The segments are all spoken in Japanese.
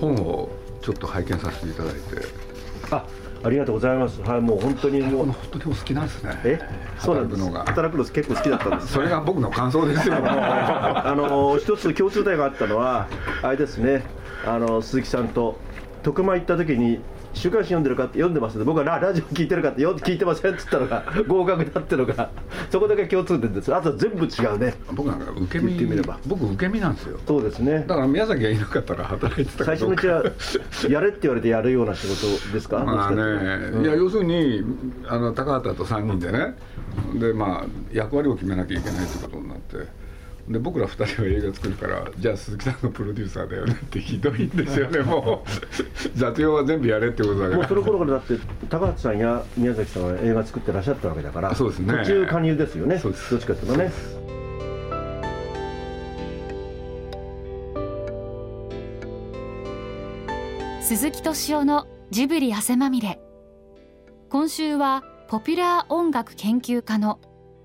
本をちょっと拝見させていただいて。あありがとうございます。はいもう本当にもう。本当にお好きなんですね。え？そうなんです。働くのが働くの結構好きだったんですそれが僕の感想ですよ。あの一つ共通点があったのはあれですね。あの鈴木さんと徳間行った時に週刊誌読んでるかって読んでます。僕はララジオ聞いてるかってよ聞いてませんって言ったのが合格だってのがそこだけ共通点です。あと全部違うね。僕なんか受け身言ってみれば。僕受け身なんですよ。そうですね。だから宮崎がいなかったら働いてたか最初のうちはやれって言われてやるような仕事ですか？まあね、うんいや要するにあの高畑と3人でね。でまあ役割を決めなきゃいけないってことになってで僕ら2人は映画作るからじゃあ鈴木さんがプロデューサーだよねってひどいんですよねもう。雑用は全部やれってことだから。もうその頃からだって高畑さんや宮崎さんは映画作ってらっしゃったわけだからそうですね。途中加入ですよね。そうです。どっちかっていうとね。鈴木敏夫のジブリ汗まみれ。今週はポピュラー音楽研究家の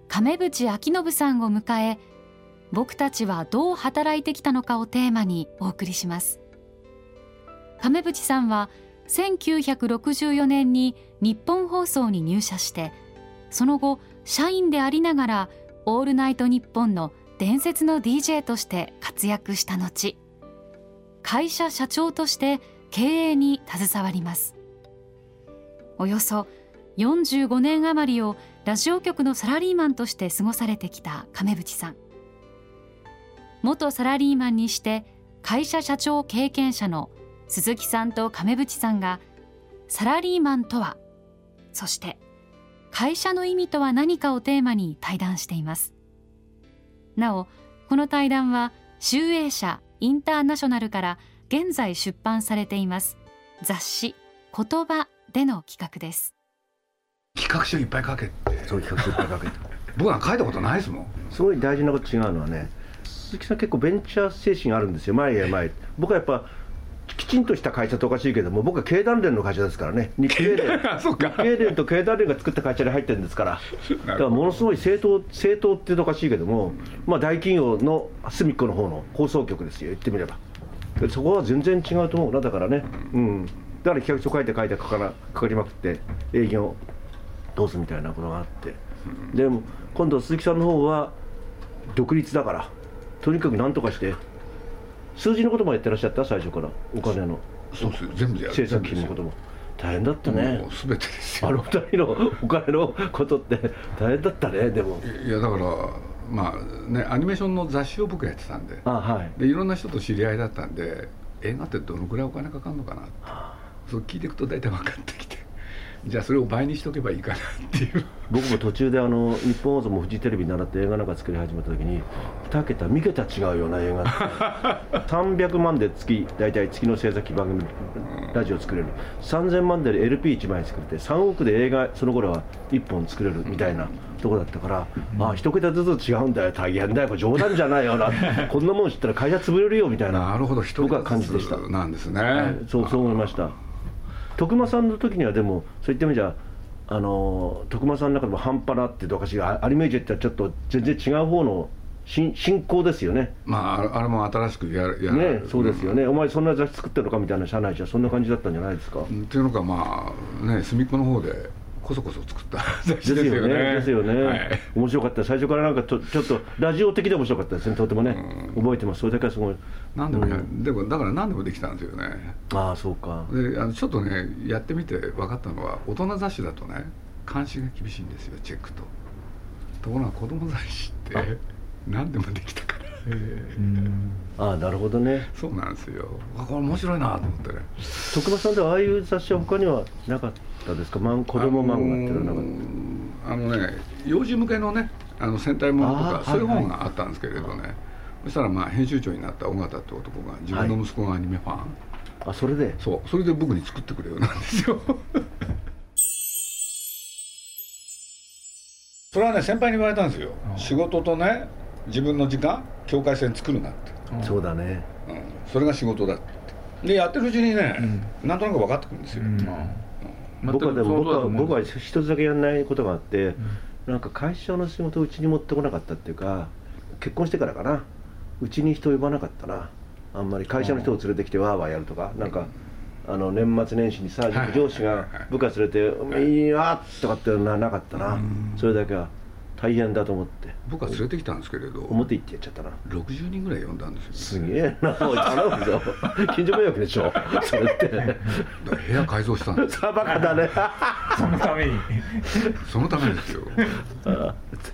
亀渕明信さんを迎え僕たちはどう働いてきたのかをテーマにお送りします。亀渕さんは1964年に日本放送に入社してその後社員でありながら「オールナイトニッポン」の伝説の DJ として活躍した後会社社長として経営に携わります。およそ45年余りをラジオ局のサラリーマンとして過ごされてきた亀渕さん。元サラリーマンにして会社社長経験者の鈴木さんと亀渕さんがサラリーマンとはそして会社の意味とは何かをテーマに対談しています。なおこの対談は集英社インターナショナルから現在出版されています雑誌言葉での企画です。企画書いっぱい書けって。そう企画いっぱいかけて。僕は書いたことないですもん。すごい大事なこと違うのはね鈴木さん結構ベンチャー精神あるんですよ前へ前へ。僕はやっぱきちんとした会社とおかしいけども僕は経団連の会社ですからね。日経連。日経連と経団連が作った会社に入ってるんですから。だからものすごい正当正当って言うとおかしいけども、まあ、大企業の隅っこの方の放送局ですよ言ってみれば。でそこは全然違うと思うなだからね。うん。だから企画書書いて書いて書かなかかりまくって営業どうすみたいなことがあって。でも今度鈴木さんの方は独立だからとにかく何とかして。数字のこともやってらっしゃった？最初から。お金の。そうです。全部やる制作費のことも。大変だったね。もう全てですよ。あの二人のお金のことって。大変だったねでも。いやだからまあねアニメーションの雑誌を僕やってたんで。あはい。でいろんな人と知り合いだったんで映画ってどのくらいお金かかるのかなって。そう聞いていくと大体分かってきてじゃあそれを倍にしとけばいいかなっていう。僕も途中であの日本放送もフジテレビ習って映画なんか作り始めた時に2桁3桁違うような映画って。300万で月大体月の制作費番組ラジオ作れる。3000万で LP1 枚作れて3億で映画その頃は1本作れるみたいなとこだったから、ああ一桁ずつ違うんだよ。大変だよ。冗談じゃないよな。こんなもん知ったら会社潰れるよみたいな。なるほど。人僕は感じでした。なんですね、はい。そうそう思いました徳間さんの時にはでもそういった意味じゃあの徳間さんの中でも半端なっていうとおかしいがアニメージュってはちょっと全然違う方の進進行ですよね。まああれも新しくやるやねそうですよね、お前そんな雑誌作ってるのかみたいな社内じゃそんな感じだったんじゃないですか、うん。っていうのがまあね隅っこの方でこそこそ作った。雑誌ですよね。ですよね。はい。面白かった。最初からなんかとちょっとラジオ的で面白かったですねとてもね、覚えてます。それだけはすごい。何でもや、うん。でもだから何でもできたんですよね。ああそうか。であのちょっとねやってみて分かったのは大人雑誌だとね監視が厳しいんですよチェックと。ところが子供雑誌って何でもできたから。ああなるほどね。そうなんですよ。あこれ面白いなと思ってね。徳間さんではああいう雑誌は他にはなかった？ですか？マン子供漫画っていうのはあのね幼児向けのねあの戦隊ものとかそういうはい。はい本があったんですけれどね、そしたらまあ編集長になった尾形って男が自分の息子がアニメファン、あそれで？そう。それで僕に作ってくれよなんですよ。それはね先輩に言われたんですよ、仕事とね自分の時間境界線作るなって、そうだね。うん、それが仕事だって。でやってるうちにね、なんとなく分かってくるんですよ、僕はでも僕は僕はは一つだけやらないことがあって、なんか会社の仕事をうちに持ってこなかったっていうか結婚してからかな。うちに人呼ばなかったな。あんまり会社の人を連れてきてわーわーやるとか。なんかあの年末年始にさ上司が部下連れて「い。いわ」とかってのはなかったな。それだけは大変だと思って。僕は連れてきたんですけれど表行ってやっちゃったな。60人ぐらい呼んだんですよ、すげえなおい頼むぞ。近所迷惑でしょ。それって。部屋改造したんですさバカだね。そのために。そのためですよ。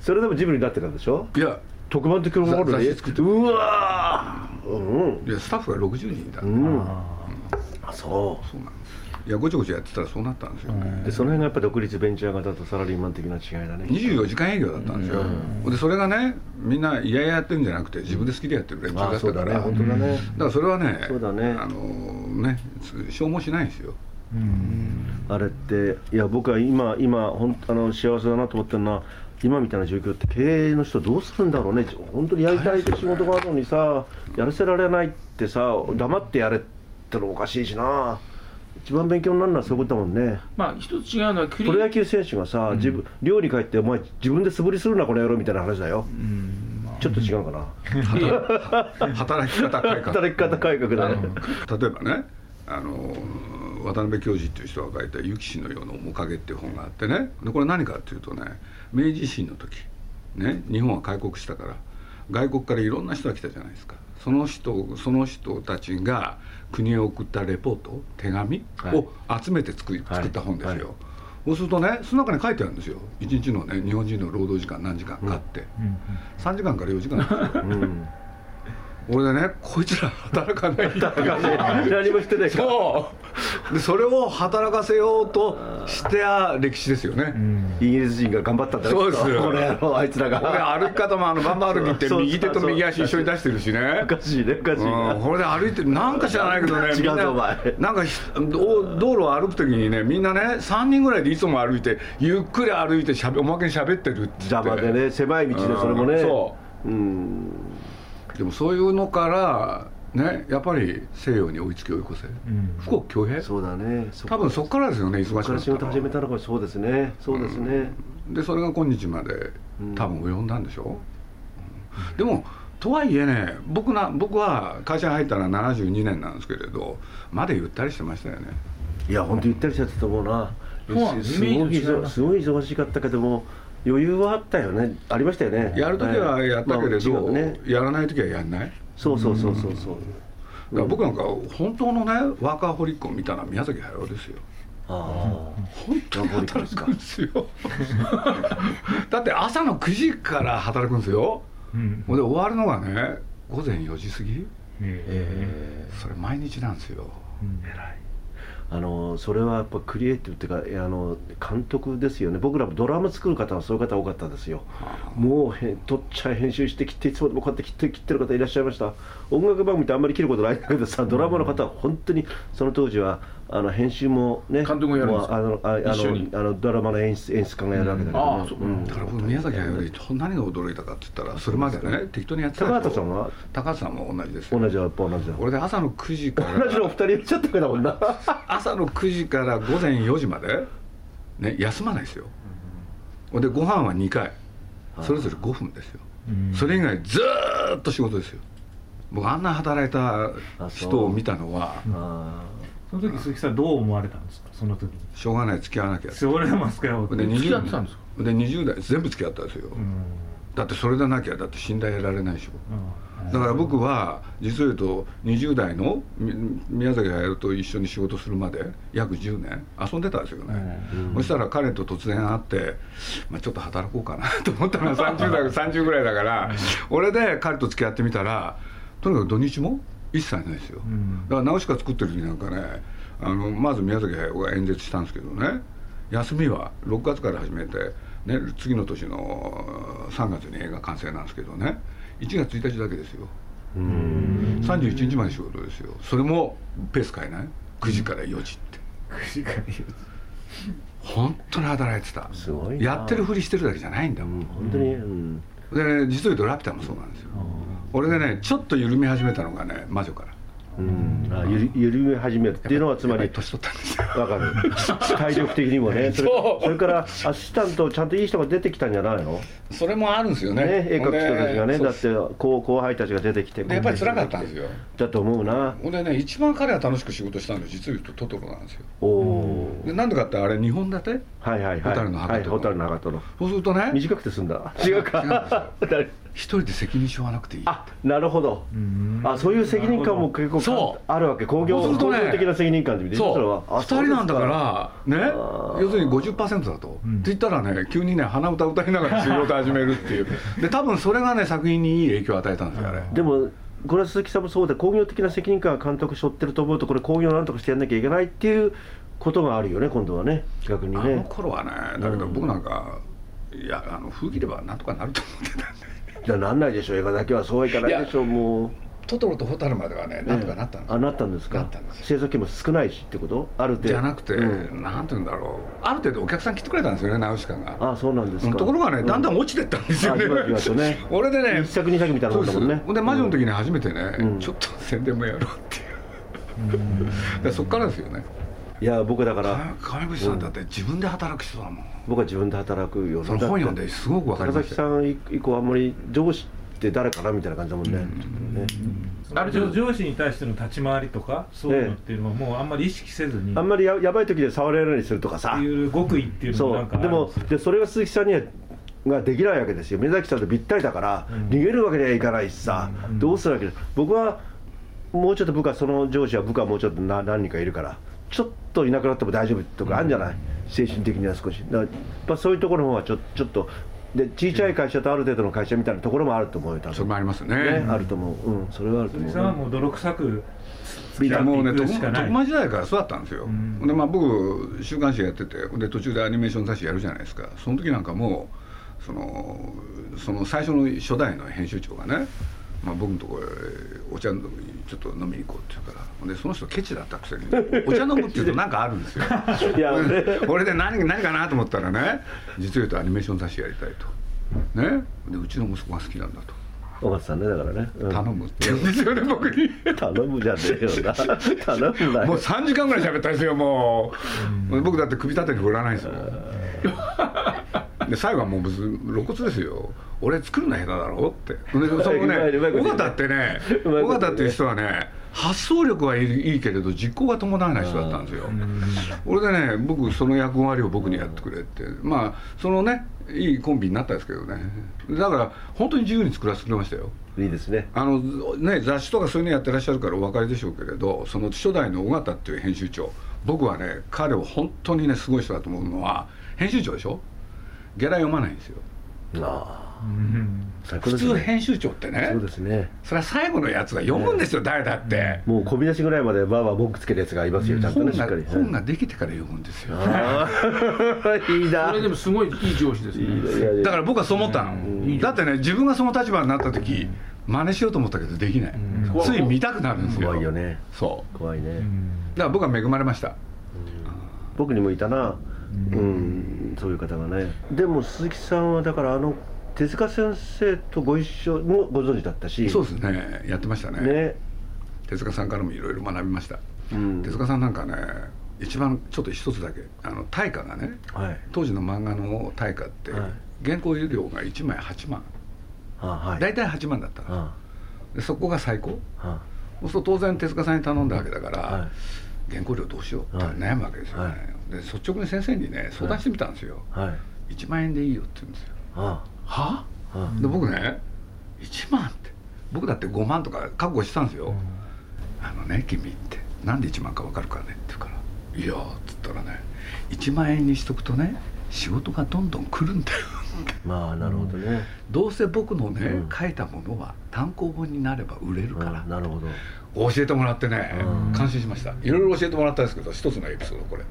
それでもジブリになってたんでしょ？いや。特番的なもの？雑で誌作ってうわー。うん。いやスタッフが60人いた、うん。あそそうなんですいやごちゃごちゃやってたらそうなったんですよ。でその辺がやっぱ独立ベンチャー型とサラリーマン的な違いだね24時間営業だったんですよ、でそれがねみんな嫌々やってるんじゃなくて自分で好きでやってる連中だあそうだねったから、本当だね。だからそれはねそうだね。あのね消耗しないんですよ。あれっていや僕は今今本当あの幸せだなと思ってるのは今みたいな状況って経営の人どうするんだろうね。本当にやりたいって仕事があるのにさやらせられないってさ黙ってやれってのもおかしいしな一番勉強になるのはそういうことだもんね。まあ一つ違うのはクリプロ野球選手がさ、自分寮に帰ってお前自分で素振りするなこの野郎みたいな話だよ、ちょっと違うかな？働き方改革。働き方改革だね、例えばねあの渡辺教授っていう人が書いた「諭吉のような面影」っていう本があってね。でこれ何かっていうとね明治維新の時、ね、日本は開国したから外国からいろんな人が来たじゃないですか。その人その人たちが国へ送ったレポート手紙を集めて作り、はい。作った本ですよ、はい。そうするとねその中に書いてあるんですよ。一日のね日本人の労働時間何時間かって、3時間から4時間なんですよ。うん。俺でねこいつら働かない。んだ何もしてないかそうでそれを働かせようとしてあ歴史ですよね、イギリス人が頑張ったんだねそうですこの野郎あいつらが。歩き方もあのバンバン歩きって右手と右足一緒に出してるしね。おかしいねおかしいな、うん、これで歩いてるなんか知らないけどね 違うぞお前なんかひ道道路を歩く時にねみんなね3人ぐらいでいつも歩いてゆっくり歩いてしゃべおまけに喋ってるって言って。邪魔でね狭い道でそれもね。うん。そうん。でもそういうのからねやっぱり西洋に追いつき追い越せ、富国強兵？そうだね。そ多分そこからですよね忙しこから。仕事かったのは始めたのがそうですね。そうですね、でそれが今日まで多分及んだんでしょ、うん。でもとはいえね僕な僕は会社に入ったのは72年なんですけれどまだゆったりしてましたよね。いや本当ゆったりしちゃってたと思うな。すすごいすごい忙しかったけども余裕はあったよね。ありましたよね。やる時はやったけれど、まあね。やらない時はやんない？だかそうそうそうそう。そうら僕なんか本当のねワーカーホリックを見たのは宮崎駿ですよ。あ本当に働くんですよ。だって朝の9時から働くんですよ。うん。で終わるのがね午前4時過ぎ。え。それ毎日なんですよ。ああのそれはやっぱクリエイティブっていうかあの監督ですよね。僕らもドラマ作る方はそういう方多かったですよ。もうへ撮っちゃい編集して切っていつもこうやって切って切ってる方いらっしゃいました。音楽番組ってあんまり切ることないんだけどさドラマの方は本当にその当時はあの編集もね監督もやるんですか？もうあのああ一緒に？のあのドラマの演出演出家がやるわけだけど、うんああそううん。だから僕宮崎駿より何が驚いたかって言ったらそれまでね適当にやってた高でしょ畑さんは？高畑さんも同じですよ。同じはやっぱ同じだ。俺で朝の9時か同じのおら二人いっちゃったからだもんな。朝の9時から午前4時までね休まないですよ。でご飯は2回。それぞれ5分ですよ。それ以外ずーっと仕事ですよ。僕あんな働いた人を見たのはあその時鈴木さんどう思われたんですか？その時に。しょうがない付き合わなきゃ。それも付き合おうで付き合ってたんですか？で20代全部付き合ったんですよ、うん。だってそれでなきゃだって信頼得られないでし。ょうん。だから僕は実を言うと20代のみ宮崎駿と一緒に仕事するまで約10年遊んでたんですよね、そしたら彼と突然会って、まあ、ちょっと働こうかなと思ったのは30代30ぐらいだから俺で彼と付き合ってみたらとにかく土日も一切ないですよ、ん。だから直しか作ってる時なんかねあのまず宮崎駿が演説したんですけどね。休みは6月から始めて、ね、次の年の3月に映画完成なんですけどね。1月1日だけですよ。31日まで仕事ですよ。それもペース変えない？9時から4時って。9時間本当に働いてた。すごいな。やってるふりしてるだけじゃないんだ。もん、本当に、うん。でね実を言うと「ラピュタ」もそうなんですよ俺がねちょっと緩み始めたのがね魔女から。うん、あゆり緩め始めるっていうのはつまり年取ったんですよ。わかる。体力的にもね。それそれからアシスタントちゃんといい人が出てきたんじゃないの？それもあるんですよね。ね絵描く人たちがねだって後後輩たちが出てきてでやっぱり辛かったんですよ。だと思うな。ほんでね一番彼は楽しく仕事したのは実を言うとトトロなんですよ。おおでなんでかってあれ2本立て？はいはいはい。蛍の墓とはい蛍の墓との。そうするとね短くて済んだ。違うか 一人で責任し負わなくていい。あなるほど。うん。あそういう責任感も結構あるわけ。工業ね工業的な責任感ってそう。それは。あ2人なんだからね。要するに50%だと、うん。って言ったらね急にね鼻歌歌いながら仕事始めるっていう。で多分それがね作品にいい影響を与えたんですよあれ。でもこれは鈴木さんもそうで工業的な責任感が監督背負ってると思うとこれ工業なんとかしてやんなきゃいけないっていうことがあるよね今度はね。逆にあのね頃はねだけど僕なんか、いやあの風切ればなんとかなると思ってたんでじゃあなんないでしょう。映画だけはそうはいかないでしょう。もう。トトロとホタルまではねなんとかなったんですよ、あなったんですか。なったんですよ。制作費も少ないしってこと？ある程度。じゃなくて、うん。なんて言うんだろう。ある程度お客さん来てくれたんですよねナウシカが。あそうなんですか。ところがねだんだんう落ちてったんですよね、ね。俺でね一作二作みたいなもんだもんね。で魔女の時に初めてね、うんちょっと宣伝もやろうっていう、でそっからですよねいや僕だから川口さんだって自分で働く人だもん、僕は自分で働くよその本読んですごく分かり高ました。さん以降あんまり上司って誰かなみたいな感じだもんね,、ね。あれ上上司に対しての立ち回りとかそういうのっていうのはもうあんまり意識せずに。あんまりややばい時で触れるようにするとかさ。いう極意っていうのそもなんかでもるんですよ。でそれが鈴木さんにはができないわけですよ。目崎さんとぴったりだから、うん。逃げるわけにはいかないしさ、うん。どうするわけで僕はもうちょっと部下その上司は部下もうちょっとな何人かいるからちょっといなくなっても大丈夫とかあるんじゃない、精神的には少し。だからそういうところの方がちょちょっとで小さい会社とある程度の会社みたいなところもあると思うよ多分。それもありますね。ねあると思う。うんそれはあると思う。鈴木さんはもう泥臭くいやもうね徳間時代からそうだったんですよ、うん。でまあ僕週刊誌やっててで途中でアニメーション雑誌やるじゃないですか。その時なんかもうそのその最初の初代の編集長がね、まあ、僕のところへお茶飲みちょっと飲みに行こうって言うから。でその人ケチだったくせに お茶飲むっていうとなんかあるんですよ。いやね俺で何何かなと思ったらね実を言うとアニメーション雑誌やりたいと。ね。でうちの息子が好きなんだと。尾形さんねだからね、うん。頼むって言うんですよね僕に。頼むじゃねえよな。頼むなよ。もう3時間ぐらい喋ったんですよもう、僕だって首立てに振らないですよで最後はもう別に露骨ですよ俺作るの下手だろって。で そのねね。尾形ってね尾形っていう人はね発想力はいいけれど実行が伴わない人だったんですよ。俺でね僕その役割を僕にやってくれって。まあそのねいいコンビになったんですけどね。だから本当に自由に作らせてくれましたよ。いいですね。あのね、雑誌とかそういうのやってらっしゃるからお分かりでしょうけれどその初代の尾形っていう編集長。僕はね彼を本当にねすごい人だと思うのは編集長でしょ？ゲラ読まないんですよ。あうんあ普通編集長ってねそうですね。それは最後のやつが読むんですよ、誰だって、もう込み出しぐらいまでバーバー文句つけるやつがいますよちゃんと本がねしっかり。本ができてから読むんですよ。ああ いいな。それでもすごいいい上司ですね。いいないやいやだから僕はそう思ったの、だってね自分がその立場になった時真似しようと思ったけどできない、うん。つい見たくなるんですよ怖いよね。そう。怖いね、だから僕は恵まれました。僕にもいたな。うん、そういう方がね。でも鈴木さんはだからあの手塚先生とご一緒もご存知だったし。そうですね。やってましたね。ね。手塚さんからもいろいろ学びました、うん。手塚さんなんかね一番ちょっと一つだけあの大価がねはい。当時の漫画の大価って、はい。原稿料が1枚8万。あはい。大体8万だったの。あでそこが最高。あそうすると当然手塚さんに頼んだわけだから、は原稿料どうしようってはい。悩むわけですよね、はい。で率直に先生にね相談してみたんですよ、はい。1万円でいいよって言うんですよ。あは？ああで僕ね1万って。僕だって5万とか覚悟してたんですよ、あのね君って。なんで1万か分かるかねって言うから「いや」っつったらね1万円にしとくとね仕事がどんどん来るんだよ。まあなるほどね、どうせ僕のね、うん。書いたものは単行本になれば売れるから。うん、なるほど、教えてもらってね、うん。感心しました。いろいろ教えてもらったんですけど一つのエピソードこれ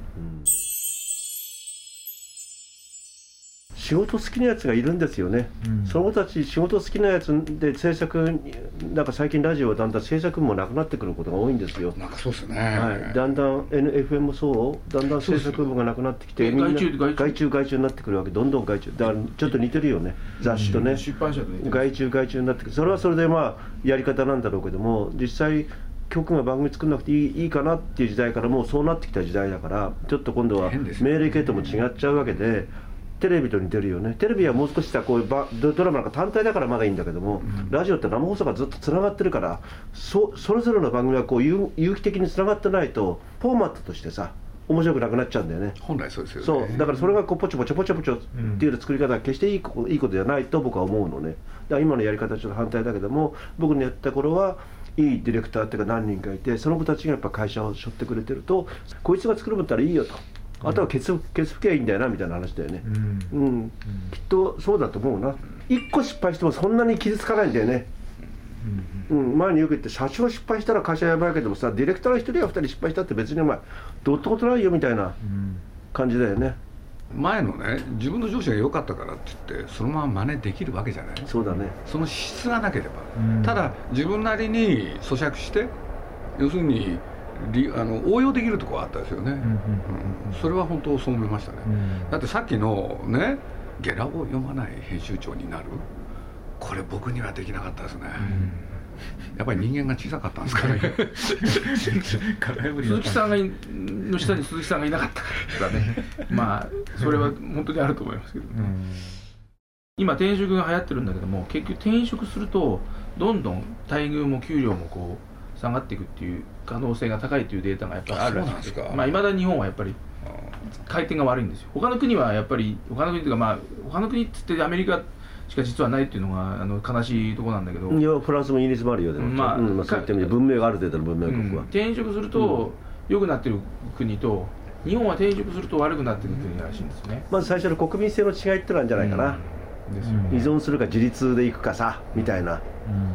仕事好きなやつがいるんですよね、うん。その子たち仕事好きなやつで制作になんか最近ラジオはだんだん制作もなくなってくることが多いんですよ、なんかそうですね、はい、だんだん NFM もそうだんだん制作部がなくなってきてえみんな外注外注？になってくるわけ。どんどん外注。だからちょっと似てるよね。雑誌とね、出版社と似てる。外注外注になってくる。それはそれでまあやり方なんだろうけども実際局が番組作んなくていいいいかなっていう時代からもうそうなってきた時代だからちょっと今度は命令系統も違っちゃうわけで。テレビと似てるよね。テレビはもう少しさこういうばドドラマなんか単体だからまだいいんだけども、ラジオって生放送がずっとつながってるからそそれぞれの番組がこう有有機的につながってないとフォーマットとしてさ面白くなくなっちゃうんだよね。本来そうですよね。そう。だからそれがこうポチョポチョポチョポチョっていう作り方は決していいこいいことじゃないと僕は思うのね。だから今のやり方はちょっと反対だけども僕のやった頃はいいディレクターっていうか何人かいてその子たちがやっぱ会社を背負ってくれてるとこいつが作るんだったらいいよとあとはケツケツ吹けばいいんだよなみたいな話だよね。うん。うん、きっとそうだと思うな。一個失敗してもそんなに傷つかないんだよね。うん、前によく言って社長失敗したら会社やばいけどもさディレクターが1人や2人失敗したって別にお前どうってことないよみたいなうん。感じだよね。前のね自分の上司が良かったからって言ってそのまま真似できるわけじゃない？そうだね。その質がなければ、うん。ただ自分なりに咀嚼して要するにりあの応用できるところはあったですよね、うんうんうんそれは本当そう思いましたね、うん。だってさっきのねゲラを読まない編集長になる。これ僕にはできなかったですね、やっぱり人間が小さかったんですかね。鈴木さんがいの下に鈴木さんがいなかった。からね。まあそれは本当にあると思いますけど、うん。今転職が流行ってるんだけども結局転職するとどんどん待遇も給料もこう下がっていくっていう可能性が高いというデータがやっぱりあるらしいですか。まあいまだに日本はやっぱり回転が悪いんですよ。他の国はやっぱり他の国というかまあ他の国っつってアメリカしか実はないっていうのがあの悲しいところなんだけど、いやフランスもイギリスもあるよでも、まあうん。まあ、そういった意味で文明がある程度の文明うん。国は、転職すると良くなってる国と日本は転職すると悪くなってる国らしいんですよね、まず最初の国民性の違いってのなんじゃないかな、依存するか自立でいくかさみたいな。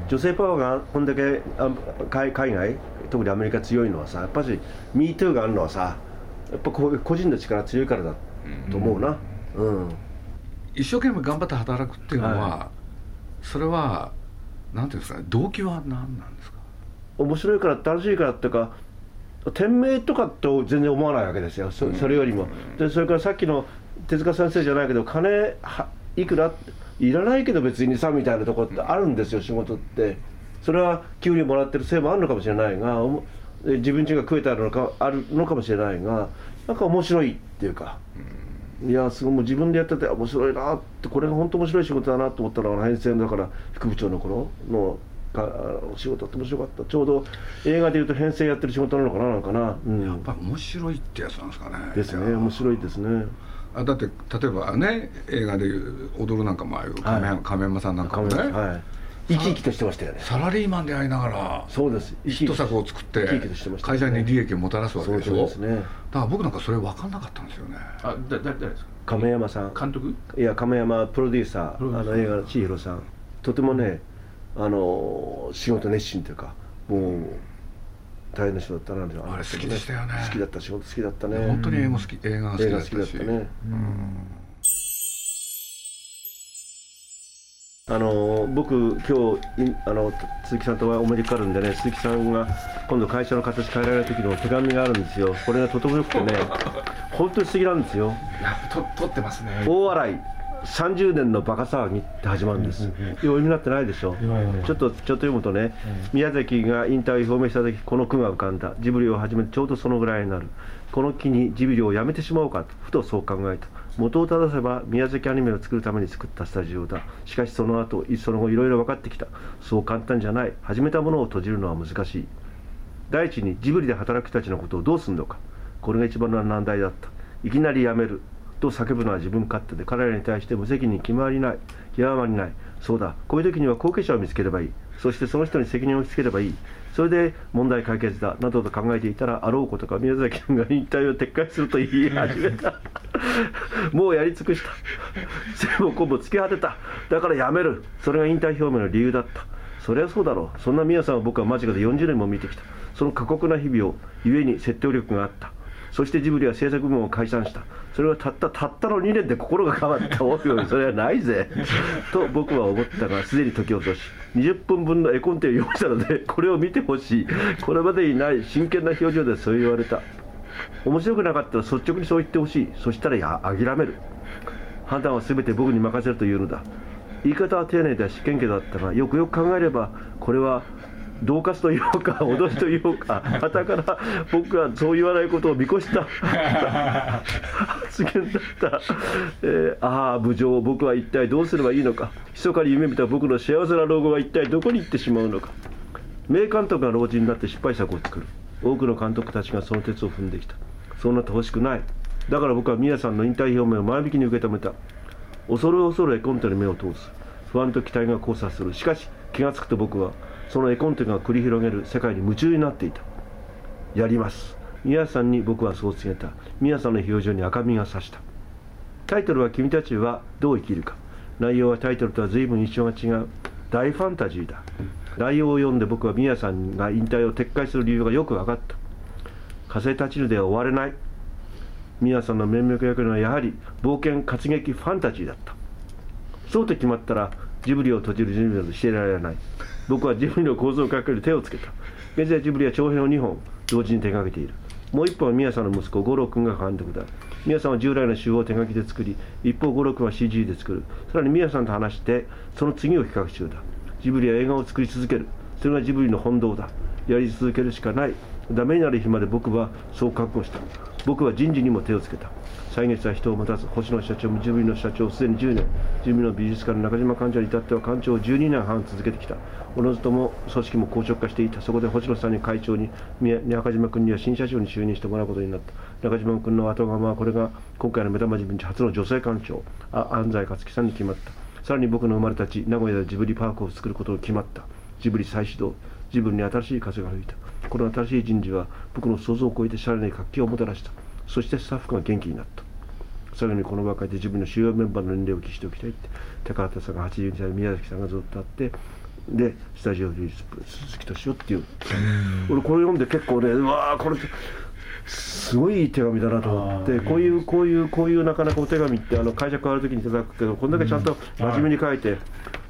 女性パワーがこんだけあ海海外特にアメリカ強いのはさやっぱり MeToo があるのはさやっぱこう個人の力強いからだと思うな。うん、一生懸命頑張って働くっていうのは、はそれはなんていうんですかね動機は何なんですか？面白いから楽しいからっていうか店名とかと全然思わないわけですよ。そそれよりも。でそれからさっきの手塚先生じゃないけど金はいくらいらないけど別にさみたいなところってあるんですよ仕事って。それは給料もらってるせいもあるのかもしれないが自分ちが食えてあるのかあるのかもしれないがなんか面白いっていうか。いやすごいもう自分でやってて面白いなってこれが本当面白い仕事だなと思ったのが編成だから副部長の頃のか仕事って面白かった。ちょうど映画でいうと編成やってる仕事なのかななんか。な、うん、やっぱり面白いってやつなんですかね。ですね面白いですねあだって例えばね映画で踊るなんかもああいう亀,、はい。亀山さんなんかもね、はい。生き生きとしてましたよね。サラリーマンでありながらそうです。ヒット作を作って会社に利益をもたらすわけそうでしょ。ですね。だから僕なんかそれ分かんなかったんですよね。あだ誰誰ですか？亀山さん。監督？いや亀山プロデューサプロデューサーー。あの映画の千尋さん。とてもねあの仕事熱心というかもう大変な人だったなあれ。好きでしたよね。好きだった仕事好きだったね。本当に映画好き映画が好きだったね。あの僕今日いあの鈴木さんとお目にかかるんでね鈴木さんが今度会社の形変えられる時の手紙があるんですよ。これがとてもよくてね 本当に素敵なんですよ。やってますね。大笑い30年のバカ騒ぎって始まるんです、お読みになってないでしょ、ちょっとちょっと読むとね、宮崎が引退を表明した時この句が浮かんだ。ジブリを始めてちょうどそのぐらいになる。この機にジブリをやめてしまおうかと。ふとそう考えた。元を正せば宮崎アニメを作るために作ったスタジオだ。しかしその後その後いろいろ分かってきた。そう簡単じゃない。始めたものを閉じるのは難しい。第一にジブリで働く人たちのことをどうするのか。これが一番の難題だった。いきなり辞めると叫ぶのは自分勝手で彼らに対して無責任決まりない極まりない。そうだ。こういう時には後継者を見つければいい。そしてその人に責任を押し付ければいい。それで問題解決だ。などと考えていたらあろうことか宮崎君が引退を撤回すると言い始めた。もうやり尽くした。全部今度突き果てた。だからやめる。それが引退表明の理由だった。そりゃそうだろう。そんな宮さんを僕は間近で40年も見てきた。その過酷な日々を故に説得力があった。そしてジブリは制作部門を解散した。それはたったたったの2年で心が変わったおいおいそれはないぜ。と僕は思ったがすでに時を落とし20分分の絵コンテを用意したのでこれを見てほしい。これまでにない真剣な表情でそう言われた。面白くなかったら率直にそう言ってほしい。そしたらや諦める。判断は全て僕に任せるというのだ。言い方は丁寧だし謙虚だったがよくよく考えればこれは恫喝というか 脅しというかはたから僕はそう言わないことを見越した。発言だった、えーああ部長僕は一体どうすればいいのか。密かに夢見た僕の幸せな老後は一体どこに行ってしまうのか。名監督が老人になって失敗作を作る。多くの監督たちがその鉄を踏んできた。そうなってほしくない。だから僕は宮さんの引退表明を前向きに受け止めた。恐る恐る絵コンテに目を通す。不安と期待が交差する。しかし気が付くと僕はその絵コンテが繰り広げる世界に夢中になっていた。やります。宮さんに僕はそう告げた。宮さんの表情に赤みがさした。タイトルは「君たちはどう生きるか」内容はタイトルとは随分印象が違う。大ファンタジーだ。内容を読んで僕は宮さんが引退を撤回する理由がよく分かった。火星立ちぬでは終われない。宮さんの面目役にはやはり冒険活劇ファンタジーだった。そうと決まったらジブリを閉じる準備などしていられない。僕はジブリの構造をかける手をつけた。現在ジブリは長編を2本同時に手掛けている。もう一本は宮さんの息子五郎君が監督だ宮さんは従来の手法を手書きで作り一方五郎君は CG で作る。さらに宮さんと話してその次を企画中だ。ジブリは映画を作り続ける。それがジブリの本道だ。やり続けるしかない。ダメになる日まで僕はそう覚悟した。僕は人事にも手をつけた。歳月は人を待たず星野社長もジブリの社長すでに10年ジブリの美術館の中島館長に至っては館長を12年半続けてきた。おのずとも組織も硬直化していたそこで星野さんに会長に宮中島君には新社長に就任してもらうことになった。中島君の後釜はこれが今回の目玉ジブリ初の女性館長あ安西克樹さんに決まった。さらに僕の生まれたち名古屋でジブリパークを作ることが決まった。ジブリ再始動。ジブリに新しい風が吹いた。この新しい人事は僕の想像を超えてシャレに活気をもたらした。そしてスタッフが元気になった。さらにこの場会で自分の主要メンバーの年齢を記しておきたいって。高畑さんが82歳宮崎さんがずっとあって。でスタジオリリース鈴木敏夫っていう。俺これ読んで結構ねうわーこれすごいいい手紙だなと思ってこういうこういうこういうなかなかお手紙ってあの会社変わる時にいただくけどこんだけちゃんと真面目に書いて。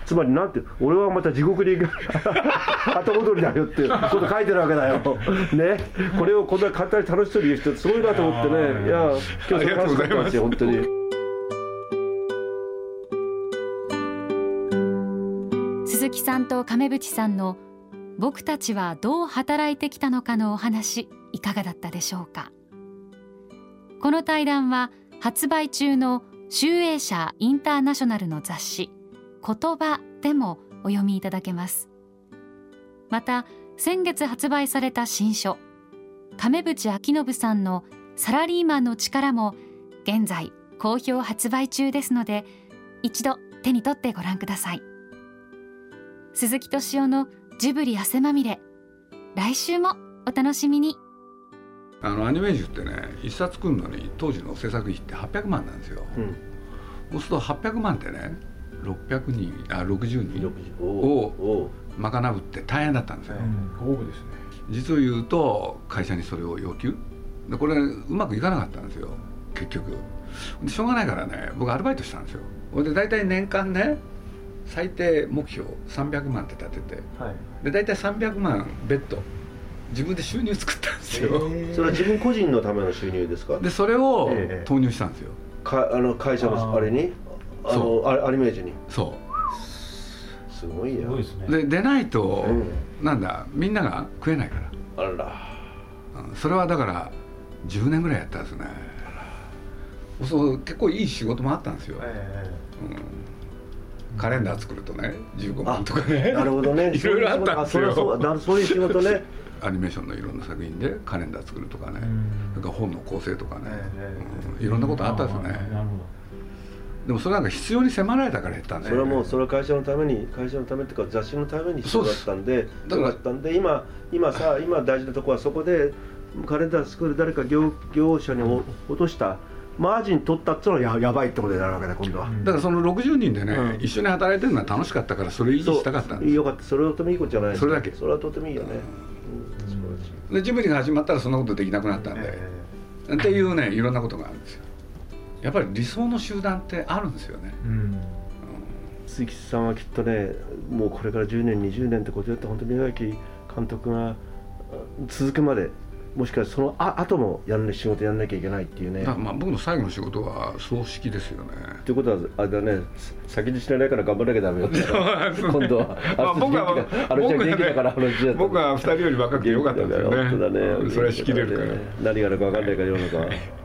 つまりなんて俺はまた地獄に行く 後戻りだよってこと書いてるわけだよ。ね、これをこんな簡単に楽しそうに言う人すごいなと思ってねいや今日楽しかったですよ本当に。鈴木さんと亀渕さんの僕たちはどう働いてきたのかのお話いかがだったでしょうかこの対談は発売中の集英社インターナショナルの雑誌言葉でもお読みいただけます。また先月発売された新書亀渕明信さんのサラリーマンの力も現在好評発売中ですので一度手に取ってご覧ください。鈴木敏夫のジブリ汗まみれ来週もお楽しみに。あのアニメージュってね一冊作るのに当時の制作費って800万なんですよ、うん。そうすると800万ってね600人あ60人おをお賄うって大変だったんですよ、うん、豊富ですね。実を言うと会社にそれを要求？でこれうまくいかなかったんですよ。結局。でしょうがないからね僕アルバイトしたんですよ。で大体年間ね最低目標300万って立てて。はい。で大体300万ベッド自分で収入作ったんですよ、それは自分個人のための収入ですか？でそれをええ。投入したんですよ。かあの会社のあれに？あそのアアニメージに。そすごいやすごいですね。うで出ないと、うなんだみんなが食えないから。あらうんそれはだから10年ぐらいやったんですね。そう結構いい仕事もあったんですよ、えうん。カレンダー作るとね15万とかね。なるほどね。いろいろあったんですそれはそうよだそういう仕事ね。アニメーションのいろんな作品でカレンダー作るとかね。えうん。から本の構成とかね、ええうんいろんなことあったんですよね、なるほでもそれなんか必要に迫られたから減ったんでそれはもうそれは会社のために会社のためっていうか雑誌のために必要だったんでだったんで今今さ今大事なところはそこでカレンダー作る誰か業業者にお落としたマージン取ったっていうのはややばいってことになるわけだ今度は。うん。だからその60人でね、うん。一緒に働いてるのは楽しかったからそれ維持したかったんです。よかった。それはとてもいいことじゃないそれだけ。それはとてもいいよね、うん。でジブリが始まったらそんなことできなくなったんで、え。っていうねいろんなことがあるんですよやっぱり理想の集団ってあるんですよね、えうん。鈴木さんはきっとねもうこれから10年20年ってことやって本当に宮崎監督があ続くまでもしかしてそのあ後もやん、ね、仕事やんなきゃいけないっていうね。まあ僕の最後の仕事は葬式ですよね。ということはあれだね先に死なないから頑張らなきゃダメよって。今度はまあ僕はあのちゃん元気だからあのちゃん僕は2人より若くてよかったですよね。本当だね。それは仕切れるから。何があるか分かんないから世の中